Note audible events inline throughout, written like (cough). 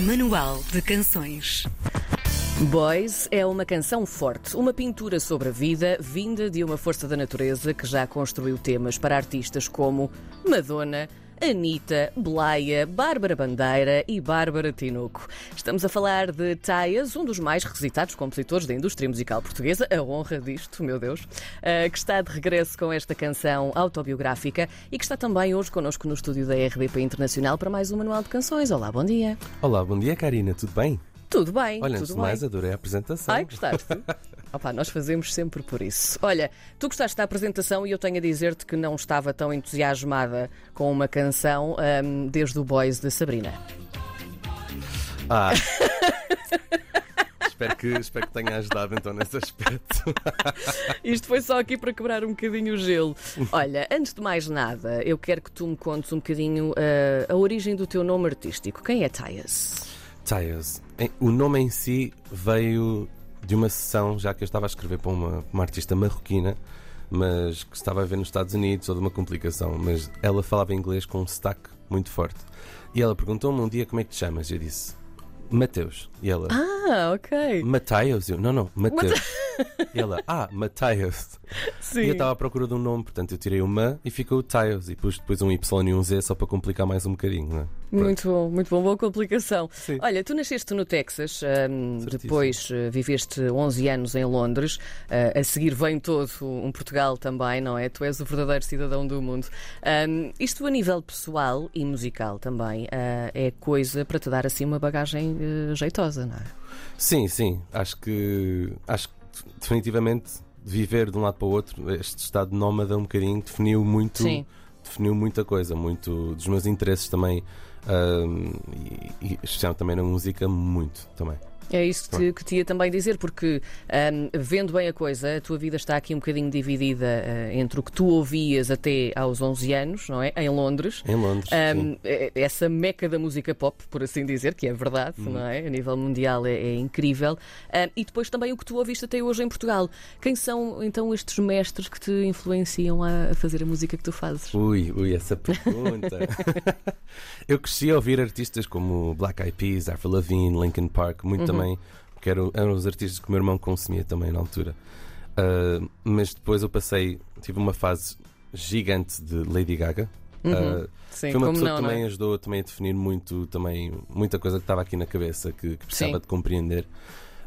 Manual de Canções. Boys é uma canção forte, uma pintura sobre a vida vinda de uma força da natureza que já construiu temas para artistas como Madonna, Anitta, Blaia, Bárbara Bandeira e Bárbara Tinoco. Estamos a falar de Taias, um dos mais requisitados compositores da indústria musical portuguesa, a honra disto, meu Deus, eh, que está de regresso com esta canção autobiográfica e que está também hoje connosco no estúdio da RDP Internacional para mais um Manual de Canções. Olá, bom dia. Olá, bom dia, Karina, tudo bem? Tudo bem, Olha, tudo antes de bem. mais, adorei a apresentação. Ai, gostaste? (laughs) Opa, nós fazemos sempre por isso. Olha, tu gostaste da apresentação e eu tenho a dizer-te que não estava tão entusiasmada com uma canção ahm, desde o Boys da Sabrina. Ah. (laughs) espero, que, espero que tenha ajudado então nesse aspecto. (laughs) Isto foi só aqui para quebrar um bocadinho o gelo. Olha, antes de mais nada, eu quero que tu me contes um bocadinho ah, a origem do teu nome artístico. Quem é Tyas? Tyres. Em- O nome em si veio de uma sessão, já que eu estava a escrever para uma, uma artista marroquina, mas que estava a ver nos Estados Unidos, toda uma complicação. Mas ela falava inglês com um sotaque muito forte. E ela perguntou-me um dia como é que te chamas. E eu disse Mateus. E ela, Ah, ok. Mataios? Eu, não, não, Mateus. Ela, ah, Mataios. Sim. E eu estava à procura de um nome, portanto eu tirei o Ma e ficou o Tiles e pus depois um Y e um Z só para complicar mais um bocadinho, não é? Muito bom, muito bom, boa complicação. Sim. Olha, tu nasceste no Texas, Certíssimo. depois eh, viveste 11 anos em Londres, eh, a seguir vem todo um Portugal também, não é? Tu és o verdadeiro cidadão do mundo. Ahm, isto a nível pessoal e musical também ah, é coisa para te dar assim uma bagagem jeitosa, não é? Sim, sim, acho que acho que definitivamente viver de um lado para o outro, este estado nómada um bocadinho definiu muito, Sim. definiu muita coisa, muito dos meus interesses também. ahm, e, e especialmente também na música, muito também. É isso que te, que te ia também dizer, porque ahm, vendo bem a coisa, a tua vida está aqui um bocadinho dividida ah, entre o que tu ouvias até aos 11 anos, não é? Em Londres. Em Londres. Um, sim. é- essa meca da música pop, por assim dizer, que é verdade, Uhum. não é? A nível mundial é, é incrível. Um, e depois também o que tu ouviste até hoje em Portugal. Quem são então estes mestres que te influenciam a, a fazer a música que tu fazes? Ui, ui, essa pergunta. (laughs) eu cresci a ouvir artistas como Black Eyed Peas, Avril Lavigne, Linkin Park, muito também, porque eram, eram os artistas que o meu irmão consumia também na altura. Ah, mas depois eu passei, tive uma fase gigante de Lady Gaga. Ah, Sim, foi uma pessoa não, que também é? ajudou também a definir muito, também, muita coisa que estava aqui na cabeça que, que precisava Sim. de compreender.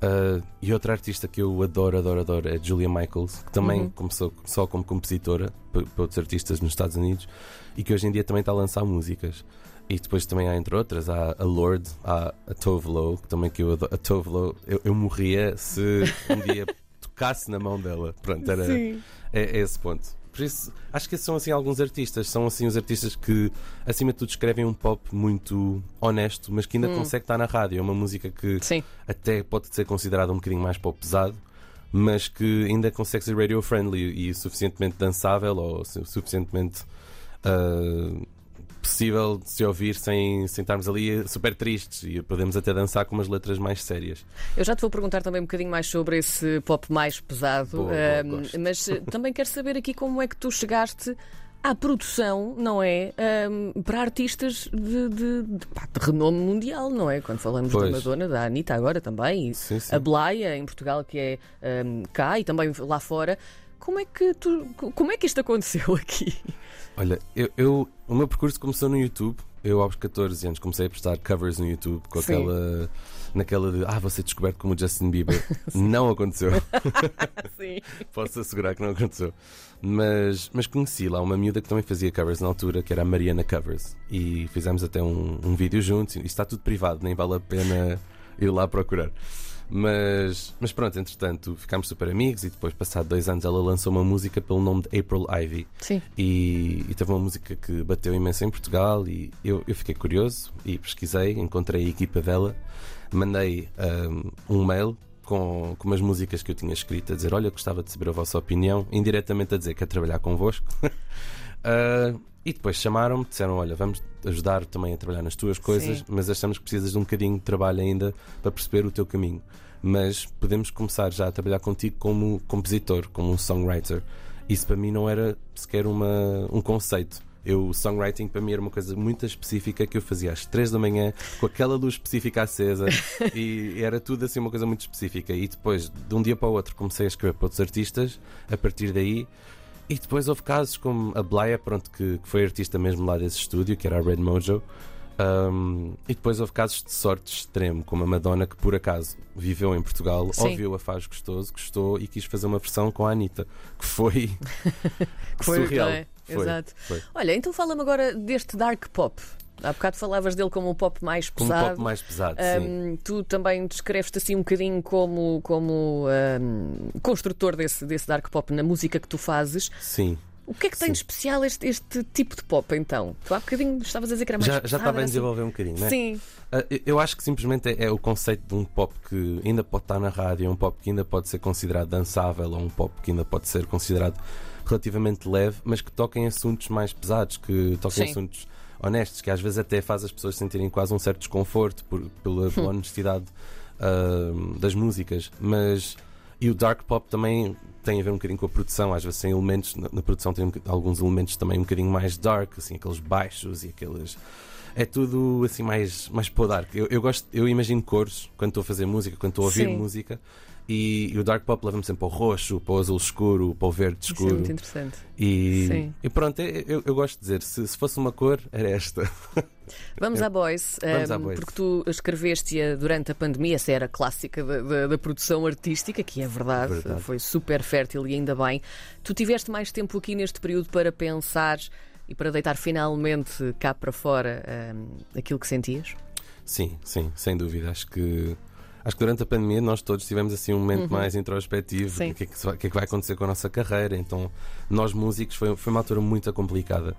Ah, e outra artista que eu adoro, adoro, adoro é Julia Michaels, que também Uhum. começou só como compositora para outros artistas nos Estados Unidos e que hoje em dia também está a lançar músicas. E depois também há, entre outras, há a Lord, há a Tove Lo, que também que eu adoro. A Tove Lo, eu, eu morria se um dia (laughs) tocasse na mão dela. Pronto, era, é, é esse ponto. Por isso, acho que esses são assim alguns artistas. São assim os artistas que, acima de tudo, escrevem um pop muito honesto, mas que ainda consegue estar na rádio. É uma música que Sim. até pode ser considerada um bocadinho mais pop pesado, mas que ainda consegue ser radio friendly e suficientemente dançável ou su- suficientemente ah, possível de se ouvir sem, sem estarmos ali super tristes e podemos até dançar com umas letras mais sérias. Eu já te vou perguntar também um bocadinho mais sobre esse pop mais pesado, Boa, boa, gosto. mas eh, (laughs) também quero saber aqui como é que tu chegaste à produção, não é? Um, para artistas de, de- de- pá, de renome mundial, não é? Quando falamos da Pois. Madonna, da Anitta agora também, Sim, sim. a Blaia em Portugal, que é um, cá e também lá fora. Como é que tu, como é que isto aconteceu (laughs) aqui? Olha, eu, eu- o meu percurso começou no YouTube. Eu, aos 14 anos, comecei a prestar covers no YouTube com Sim. aquela. naquela de. Ah, ser descoberto como o Justin Bieber. (laughs) não aconteceu. (laughs) Sim. Posso assegurar que não aconteceu. Mas, mas conheci lá uma miúda que também fazia covers na altura, que era a Mariana Covers. E fizemos até um, um vídeo juntos. Isto está tudo privado, nem vale a pena ir lá procurar. Mas, mas pronto, entretanto, ficámos super amigos e depois, passado dois anos, ela lançou uma música pelo nome de April Ivy. Sim. E, e teve uma música que bateu imenso em Portugal e eu, eu fiquei curioso e pesquisei, encontrei a equipa dela, mandei um, um mail com, com umas músicas que eu tinha escrito a dizer, olha, gostava de saber a vossa opinião, indiretamente a dizer que quer trabalhar convosco. (laughs) Ah, e depois chamaram-me, disseram, olha, vamos ajudar também a trabalhar nas tuas coisas, Sim. mas achamos que precisas de um bocadinho de trabalho ainda para perceber o teu caminho. Mas podemos começar já a trabalhar contigo como compositor, como um songwriter. Isso para mim não era sequer uma, um conceito. Eu, o songwriting para mim era uma coisa muito específica que eu fazia às 3 da manhã, com aquela luz específica acesa, (laughs) e era tudo assim uma coisa muito específica. E depois, de um dia para o outro, comecei a escrever para outros artistas, a partir daí. E depois houve casos como a Blaia, pronto, que, que foi artista mesmo lá desse estúdio, que era a Red Mojo. Um, e depois houve casos de sorte extremo, como a Madonna, que por acaso viveu em Portugal, Sim. ouviu a Faz Gostoso, gostou e quis fazer uma versão com a Anitta, que foi, (laughs) Foi, surreal. é? Foi, Exato. foi. Olha, então fala-me agora deste dark pop. Há bocado falavas dele como um pop mais Como um pesado. pop mais pesado, sim. Hum, tu também descreves-te assim um bocadinho como, como hum, construtor desse, desse dark pop na música que tu fazes. Sim. O que é que tem de Sim. especial este, este tipo de pop então? Tu há bocadinho estavas a dizer que era mais Já, já estava a assim? desenvolver um bocadinho, não é? Sim, Ah, eu- acho que simplesmente é, é o conceito de um pop que ainda pode estar na rádio, um pop que ainda pode ser considerado dançável, ou um pop que ainda pode ser considerado relativamente leve, mas que toca em assuntos mais pesados, que toca em Sim. assuntos honestos, que às vezes até faz as pessoas sentirem quase um certo desconforto por, pela, (laughs) pela honestidade ah, das músicas. Mas e o dark pop também tem a ver um bocadinho com a produção, às vezes tem elementos, na, na produção tem um alguns elementos também um bocadinho mais dark, assim, aqueles baixos e aqueles. É tudo assim mais, mais para o dark. Eu, eu gosto, eu imagino cores quando estou a fazer música, quando estou a ouvir Sim. música, e, e o dark pop leva-me sempre para o roxo, para o azul escuro, para o verde isso é escuro. muito interessante. E, Sim. e pronto, eu, eu- gosto de dizer, se, se fosse uma cor, era esta. (laughs) Vamos à Boys, Vamos hum, à Boys. porque tu escreveste-a durante a pandemia, essa era a clássica da, da- da produção artística, que é verdade, Verdade. foi super fértil e ainda bem. Tu tiveste mais tempo aqui neste período para pensar e para deitar finalmente cá para fora hum, aquilo que sentias? Sim, sim, sem dúvida. Acho que acho que durante a pandemia nós todos tivemos assim um momento mais introspectivo do que é que, o que é que vai acontecer com a nossa carreira. Então, nós músicos foi, foi uma altura muito complicada.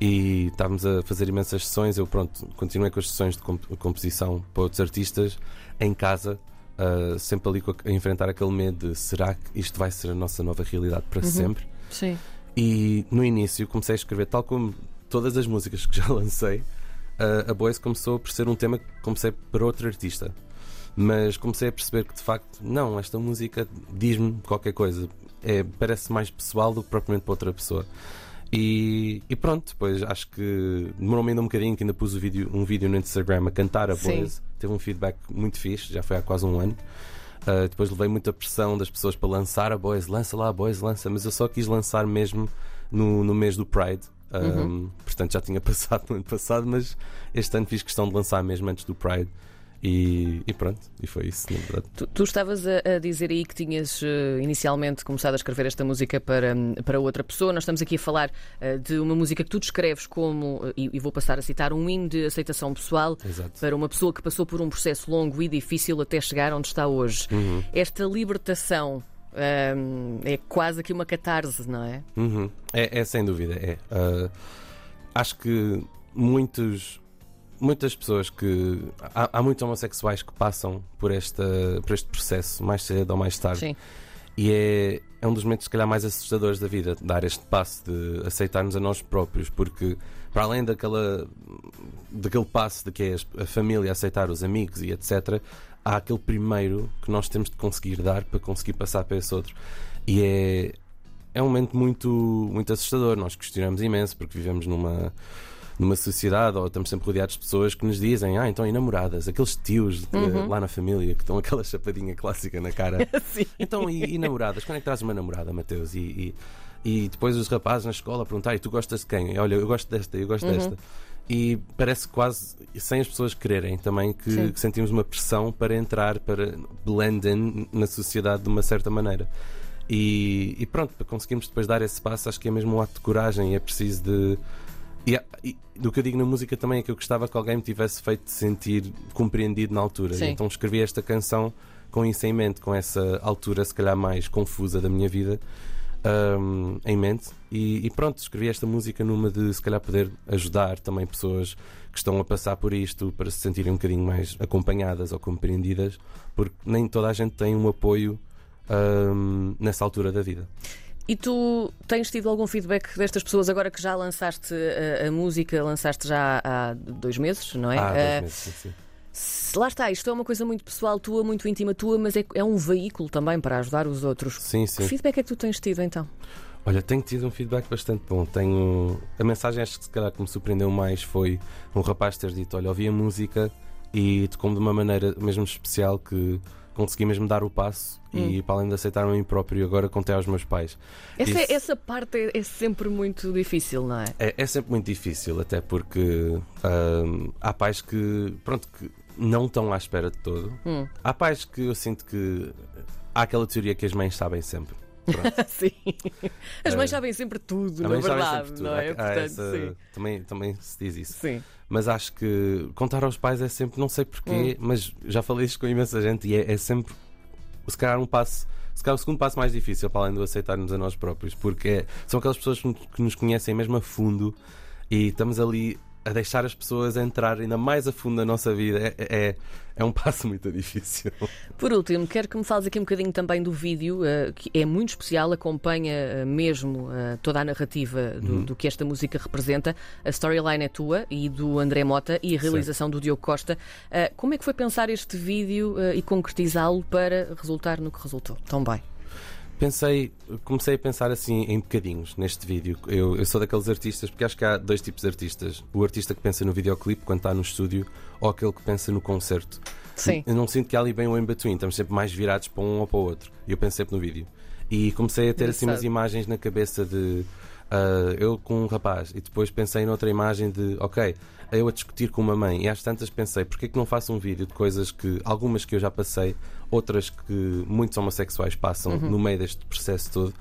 E estávamos a fazer imensas sessões. Eu pronto, continuei com as sessões de comp- composição para outros artistas em casa, ah, sempre ali a, a enfrentar aquele medo de será que isto vai ser a nossa nova realidade para sempre? Sim. E no início comecei a escrever, tal como todas as músicas que já (laughs) lancei, a- a Boys começou por ser um tema que comecei para outro artista. Mas comecei a perceber que de facto, não, esta música diz-me qualquer coisa. É, parece mais pessoal do que propriamente para outra pessoa. E, e pronto, depois acho que demorou-me ainda um bocadinho, que ainda pus o vídeo- um vídeo no Instagram a cantar a. Boys. Teve um feedback muito fixe, já foi há quase um ano. Uh, depois levei muita pressão das pessoas para lançar a Boys, lança lá a Boys, lança, mas eu só quis lançar mesmo no, no mês do Pride. Um, Portanto, já tinha (laughs) passado no ano passado, mas este ano fiz questão de lançar mesmo antes do Pride. E, e pronto, e foi isso, verdade. Tu, tu estavas a, a dizer aí que tinhas eh, inicialmente começado a escrever esta música para, para outra pessoa. Nós estamos aqui a falar eh, de uma música que tu descreves como, eh, e, e vou passar a citar, um hino de aceitação pessoal Exato. para uma pessoa que passou por um processo longo e difícil até chegar onde está hoje. Uhum. Esta libertação hum, é quase aqui uma catarse, não é? Uhum. É, é sem dúvida, é. Uh, acho que muitos, muitas pessoas que. Há, há muitos homossexuais que passam por, esta, por este processo, mais cedo ou mais tarde. Sim. E é, é um dos momentos, se calhar, mais assustadores da vida, dar este passo de aceitarmos a nós próprios, porque para além daquela, daquele passo de que é a família aceitar os amigos e etc., há aquele primeiro que nós temos de conseguir dar para conseguir passar para esse outro. E é, é um momento muito, muito assustador. Nós questionamos imenso porque vivemos numa numa sociedade ou estamos sempre rodeados de pessoas que nos dizem, ah, então e namoradas, aqueles tios de- lá na família que estão aquela chapadinha clássica na cara. (laughs) Então, e, e namoradas? Quando é que trazes uma namorada, Mateus? E, e, e depois os rapazes na escola perguntar: e tu gostas de quem? Olha, eu gosto desta, eu gosto Uhum. desta. E parece quase, sem as pessoas quererem também, que, que sentimos uma pressão para entrar, para blend in na sociedade de uma certa maneira. E, e pronto, para conseguirmos depois dar esse passo, acho que é mesmo um ato de coragem e é preciso de. E, há- e do que eu digo na música também é que eu gostava que alguém me tivesse feito sentir compreendido na altura. Sim. Então escrevi esta canção com isso em mente, com essa altura se calhar mais confusa da minha vida hum, em mente. E, e pronto, escrevi esta música numa de se calhar poder ajudar também pessoas que estão a passar por isto para se sentirem um bocadinho mais acompanhadas ou compreendidas, porque nem toda a gente tem um apoio hum, nessa altura da vida. E tu tens tido algum feedback destas pessoas agora que já lançaste a, a música, lançaste já há dois meses, não é? Ah, dois Eh, meses, sim, sim. Lá está, isto é uma coisa muito pessoal tua, muito íntima tua, mas é, é um veículo também para ajudar os outros. Sim, sim. Que feedback é que tu tens tido então? Olha, tenho tido um feedback bastante bom. Tenho. A mensagem acho que se calhar que me surpreendeu mais foi um rapaz ter dito: Olha, ouvi a música e tocou-me de uma maneira mesmo especial que consegui mesmo dar o passo hum. e para além de aceitar a mim próprio agora contei aos meus pais. Essa, Isso... essa parte é, é, sempre muito difícil, não é? é? É, sempre muito difícil, até porque hum, há pais que pronto que não estão à espera de todo. Hum. Há pais que eu sinto que há aquela teoria que as mães sabem sempre. (laughs) sim. As mães uh, sabem sempre tudo, na verdade, tudo. não é? Há, Portanto, essa, também, também se diz isso. Sim. Mas acho que contar aos pais é sempre, não sei porquê, hum. mas já falei isto com imensa gente e é, é sempre, se calhar, um passo se calhar o segundo passo mais difícil, para além do aceitarmos a nós próprios, porque é, são aquelas pessoas que nos conhecem mesmo a fundo e estamos ali a deixar as pessoas entrar ainda mais a fundo na nossa vida é, é, é, um (laughs) passo muito difícil. Por último, quero que me fales aqui um bocadinho também do vídeo, uh, que é muito especial, acompanha uh, mesmo uh, toda a narrativa do, uhum. do, que esta música representa. A storyline é tua e do André Mota e a realização certo. do Diogo Costa. como é que foi pensar este vídeo e concretizá-lo para resultar no que resultou tão bem? Pensei, comecei a pensar assim em bocadinhos neste vídeo. Eu, eu, sou daqueles artistas, porque acho que há dois tipos de artistas: o artista que pensa no videoclipe quando está no estúdio, ou aquele que pensa no concerto. Sim. Eu não sinto que há ali bem o in-between, estamos sempre mais virados para um ou para o outro. E eu penso sempre no vídeo. E comecei a ter assim umas imagens na cabeça de uh, eu com um rapaz, e depois pensei noutra imagem de, ok, eu a discutir com uma mãe, e às tantas pensei, porque é que não faço um vídeo de coisas que, algumas que eu já passei, outras que muitos homossexuais passam uhum. no meio deste processo todo,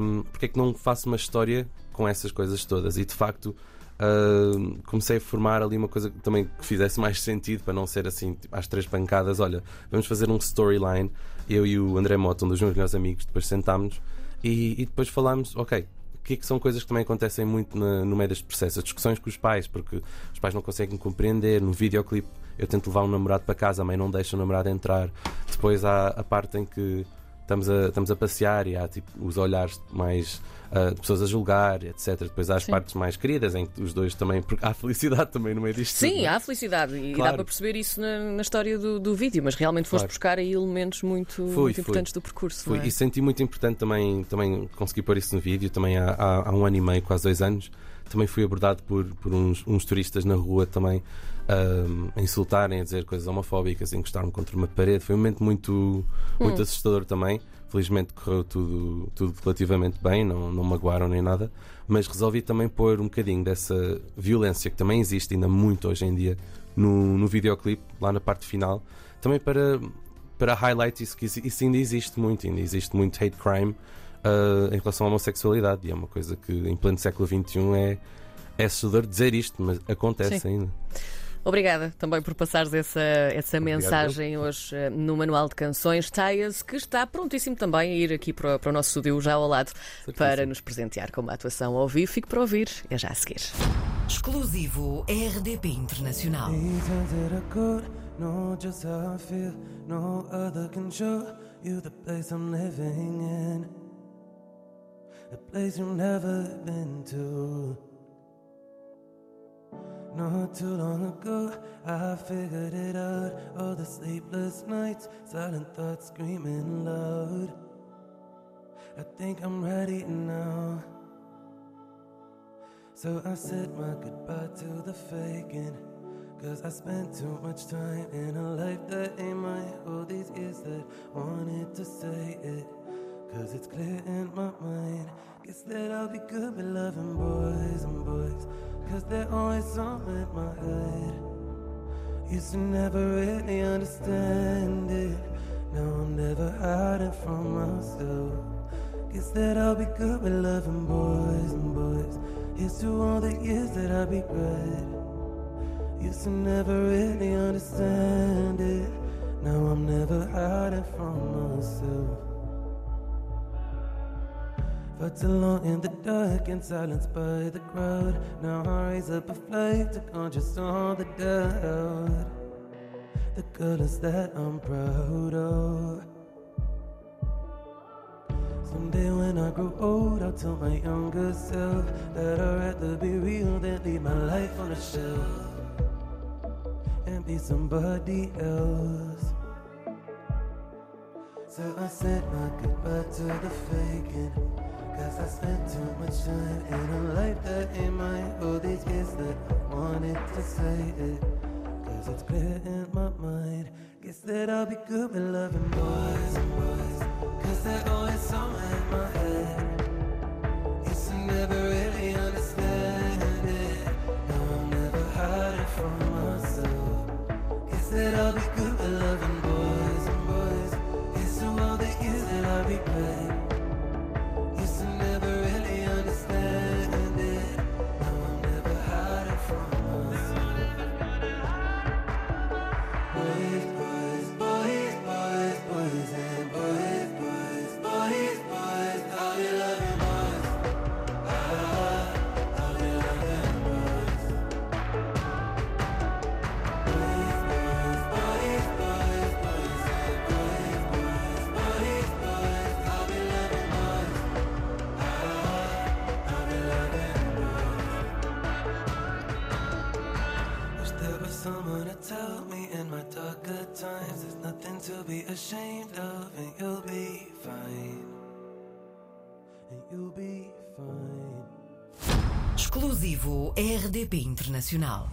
um, porque é que não faço uma história com essas coisas todas? E de facto. Uh, comecei a formar ali uma coisa que também que fizesse mais sentido para não ser assim tipo, às três pancadas. Olha, vamos fazer um storyline. Eu e o André Mota, um dos meus melhores amigos, depois sentámos e, e depois falámos: ok, que, que são coisas que também acontecem muito na, no meio deste processo. As discussões com os pais, porque os pais não conseguem compreender. No videoclipe, eu tento levar um namorado para casa, a mãe não deixa o namorado entrar. Depois há a parte em que estamos a, estamos a passear e há tipo, os olhares mais uh, de pessoas a julgar, etc. Depois há as Sim. partes mais queridas em que os dois também. Porque há (laughs) felicidade também no meio disto. Sim, tudo, é? há felicidade e claro. dá para perceber isso na, na história do, do, vídeo, mas realmente foste claro. buscar aí elementos muito, fui, muito importantes do percurso. Fui. É? E senti muito importante também, também conseguir pôr isso no vídeo, também há, há, há um ano e meio, quase dois anos também fui abordado por, por uns, uns turistas na rua também um, a insultarem, a dizer coisas homofóbicas, a encostar-me contra uma parede. Foi um momento muito, muito hum. assustador também. Felizmente correu tudo, tudo relativamente bem, não, não magoaram nem nada, mas resolvi também pôr um bocadinho dessa violência que também existe ainda muito hoje em dia no, no videoclipe, lá na parte final, também para, para highlight isso, que isso ainda existe muito, ainda existe muito hate crime uh, em relação à homossexualidade, e é uma coisa que em pleno século XXI é, é assustador dizer isto, mas acontece Sim. ainda. Obrigada também por passares essa, essa mensagem hoje uh, no Manual de Canções. Taias, que está prontíssimo também a ir aqui para, para o nosso estúdio já ao lado para nos presentear com uma atuação ao vivo. Fique para ouvir, é já a seguir. Exclusivo RDP Internacional. A place you've never been to. Not too long ago, I figured it out. All the sleepless nights, silent thoughts screaming loud. I think I'm ready now. So I said my goodbye to the faking. Cause I spent too much time in a life that ain't mine. All these years that wanted to say it. Cause it's clear in my mind. Guess that I'll be good with loving boys and boys. Cause they're always on in my head. Used to never really understand it. Now I'm never hiding from myself. Guess that I'll be good with loving boys and boys. Here's to all the years that I regret. Used to never really understand it. Too long in the dark and silenced by the crowd. Now I raise up a flight to conscious all the doubt. The colors that I'm proud of. Someday when I grow old, I'll tell my younger self that I'd rather be real than leave my life on a shelf and be somebody else. So I said my goodbye to the faking. Cause I spent too much time in a life that ain't mine. All these years that I wanted to say it. Cause it's clear in my mind. Guess that I'll be good with loving boys and boys. Cause they're always somewhere that ashamed of, and you'll be fine. And you'll be fine. Exclusivo RDP Internacional.